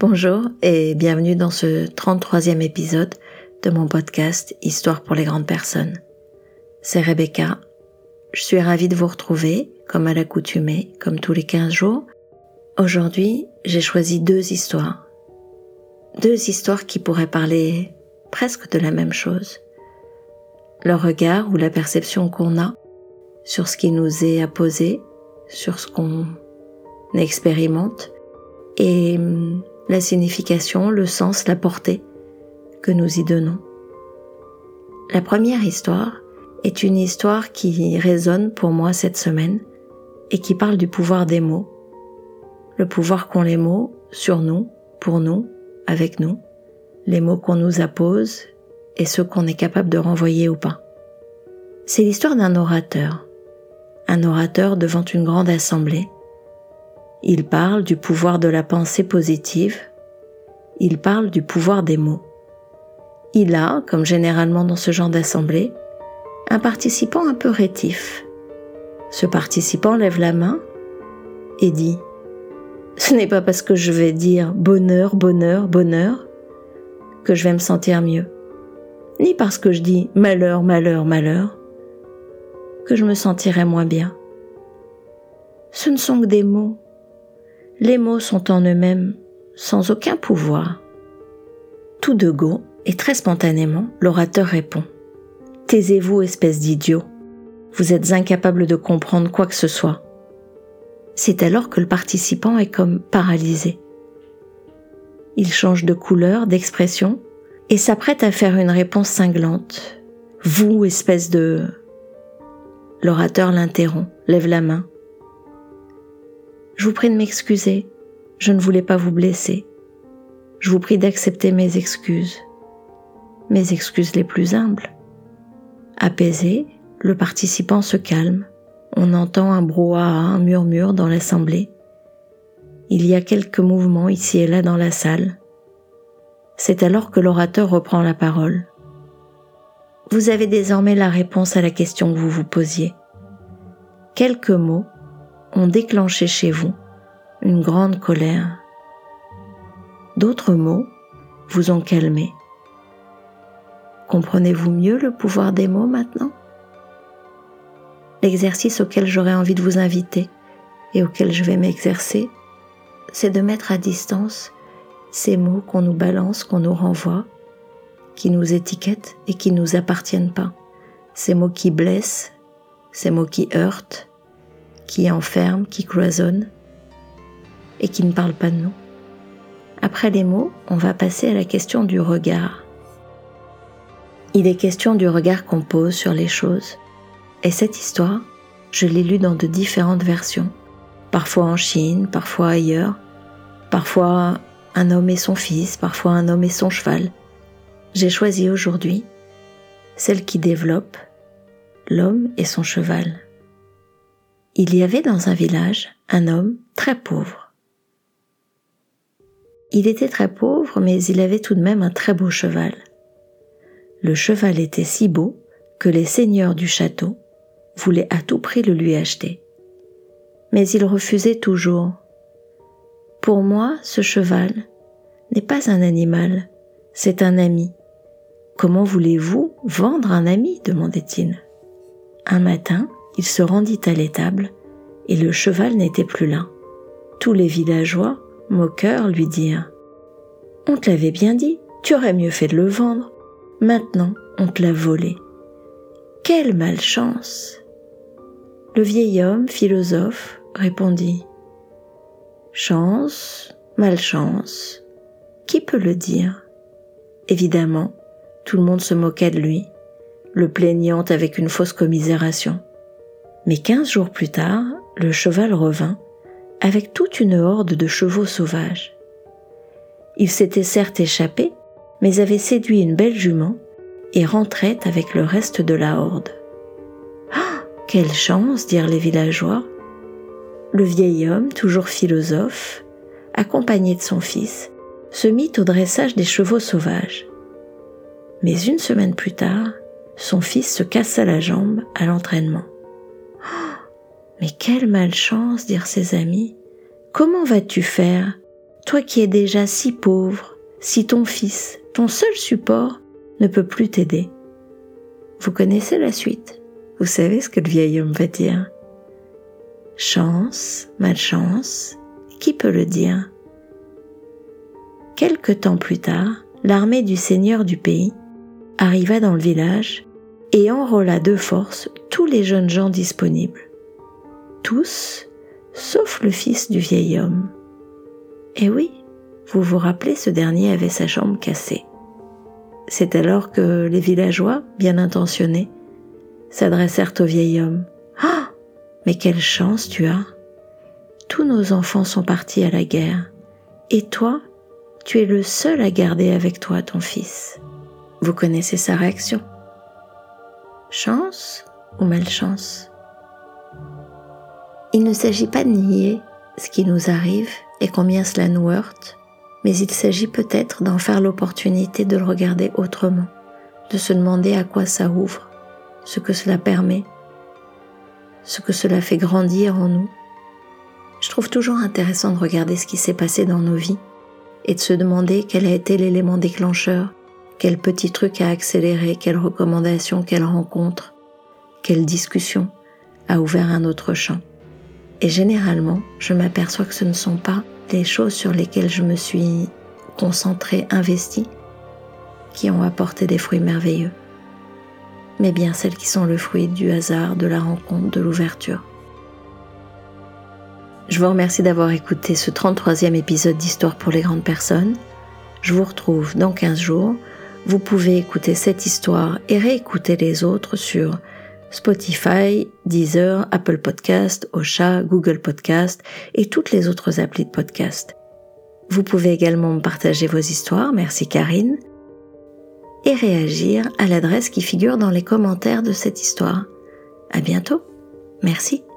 Bonjour et bienvenue dans ce 33e épisode de mon podcast Histoire pour les grandes personnes. C'est Rebecca. Je suis ravie de vous retrouver, comme à l'accoutumée, comme tous les 15 jours. Aujourd'hui, j'ai choisi deux histoires. Deux histoires qui pourraient parler presque de la même chose. Le regard ou la perception qu'on a sur ce qui nous est apposé, sur ce qu'on expérimente et hum, la signification, le sens, la portée que nous y donnons. La première histoire est une histoire qui résonne pour moi cette semaine et qui parle du pouvoir des mots. Le pouvoir qu'ont les mots sur nous, pour nous, avec nous, les mots qu'on nous appose et ceux qu'on est capable de renvoyer ou pas. C'est l'histoire d'un orateur, un orateur devant une grande assemblée. Il parle du pouvoir de la pensée positive, il parle du pouvoir des mots. Il a, comme généralement dans ce genre d'assemblée, un participant un peu rétif. Ce participant lève la main et dit ⁇ Ce n'est pas parce que je vais dire bonheur, bonheur, bonheur que je vais me sentir mieux, ni parce que je dis malheur, malheur, malheur que je me sentirai moins bien. Ce ne sont que des mots. Les mots sont en eux-mêmes sans aucun pouvoir. Tout de go et très spontanément, l'orateur répond. Taisez-vous, espèce d'idiot. Vous êtes incapable de comprendre quoi que ce soit. C'est alors que le participant est comme paralysé. Il change de couleur, d'expression, et s'apprête à faire une réponse cinglante. Vous, espèce de... L'orateur l'interrompt, lève la main. Je vous prie de m'excuser, je ne voulais pas vous blesser. Je vous prie d'accepter mes excuses, mes excuses les plus humbles. Apaisé, le participant se calme. On entend un brouhaha, un murmure dans l'assemblée. Il y a quelques mouvements ici et là dans la salle. C'est alors que l'orateur reprend la parole. Vous avez désormais la réponse à la question que vous vous posiez. Quelques mots ont déclenché chez vous une grande colère. D'autres mots vous ont calmé. Comprenez-vous mieux le pouvoir des mots maintenant? L'exercice auquel j'aurais envie de vous inviter et auquel je vais m'exercer, c'est de mettre à distance ces mots qu'on nous balance, qu'on nous renvoie, qui nous étiquettent et qui ne nous appartiennent pas. Ces mots qui blessent, ces mots qui heurtent, qui enferment, qui cloisonnent et qui ne parlent pas de nous. Après les mots, on va passer à la question du regard. Il est question du regard qu'on pose sur les choses. Et cette histoire, je l'ai lue dans de différentes versions, parfois en Chine, parfois ailleurs, parfois un homme et son fils, parfois un homme et son cheval. J'ai choisi aujourd'hui celle qui développe l'homme et son cheval. Il y avait dans un village un homme très pauvre. Il était très pauvre, mais il avait tout de même un très beau cheval. Le cheval était si beau que les seigneurs du château voulaient à tout prix le lui acheter. Mais il refusait toujours. Pour moi, ce cheval n'est pas un animal, c'est un ami. Comment voulez-vous vendre un ami? demandait-il. Un matin, il se rendit à l'étable et le cheval n'était plus là. Tous les villageois moqueur lui dirent On te l'avait bien dit, tu aurais mieux fait de le vendre. Maintenant, on te l'a volé. Quelle malchance Le vieil homme, philosophe, répondit Chance, malchance, qui peut le dire? Évidemment, tout le monde se moquait de lui, le plaignant avec une fausse commisération. Mais quinze jours plus tard, le cheval revint avec toute une horde de chevaux sauvages. Il s'était certes échappé, mais avait séduit une belle jument et rentrait avec le reste de la horde. Ah, quelle chance, dirent les villageois. Le vieil homme, toujours philosophe, accompagné de son fils, se mit au dressage des chevaux sauvages. Mais une semaine plus tard, son fils se cassa la jambe à l'entraînement. Mais quelle malchance, dirent ses amis. Comment vas-tu faire? Toi qui es déjà si pauvre, si ton fils, ton seul support, ne peut plus t'aider. Vous connaissez la suite. Vous savez ce que le vieil homme va dire. Chance, malchance, qui peut le dire? Quelque temps plus tard, l'armée du seigneur du pays arriva dans le village et enrôla de force tous les jeunes gens disponibles. Tous, sauf le fils du vieil homme. Eh oui, vous vous rappelez, ce dernier avait sa chambre cassée. C'est alors que les villageois, bien intentionnés, s'adressèrent au vieil homme. Ah Mais quelle chance tu as Tous nos enfants sont partis à la guerre. Et toi, tu es le seul à garder avec toi ton fils. Vous connaissez sa réaction. Chance ou malchance? Il ne s'agit pas de nier ce qui nous arrive et combien cela nous heurte, mais il s'agit peut-être d'en faire l'opportunité de le regarder autrement, de se demander à quoi ça ouvre, ce que cela permet, ce que cela fait grandir en nous. Je trouve toujours intéressant de regarder ce qui s'est passé dans nos vies et de se demander quel a été l'élément déclencheur, quel petit truc a accéléré, quelle recommandation, quelle rencontre, quelle discussion a ouvert un autre champ. Et généralement, je m'aperçois que ce ne sont pas les choses sur lesquelles je me suis concentrée, investie, qui ont apporté des fruits merveilleux, mais bien celles qui sont le fruit du hasard, de la rencontre, de l'ouverture. Je vous remercie d'avoir écouté ce 33e épisode d'Histoire pour les grandes personnes. Je vous retrouve dans 15 jours. Vous pouvez écouter cette histoire et réécouter les autres sur Spotify, Deezer, Apple Podcast, Ocha, Google Podcast et toutes les autres applis de podcast. Vous pouvez également me partager vos histoires, merci Karine, et réagir à l'adresse qui figure dans les commentaires de cette histoire. À bientôt. Merci.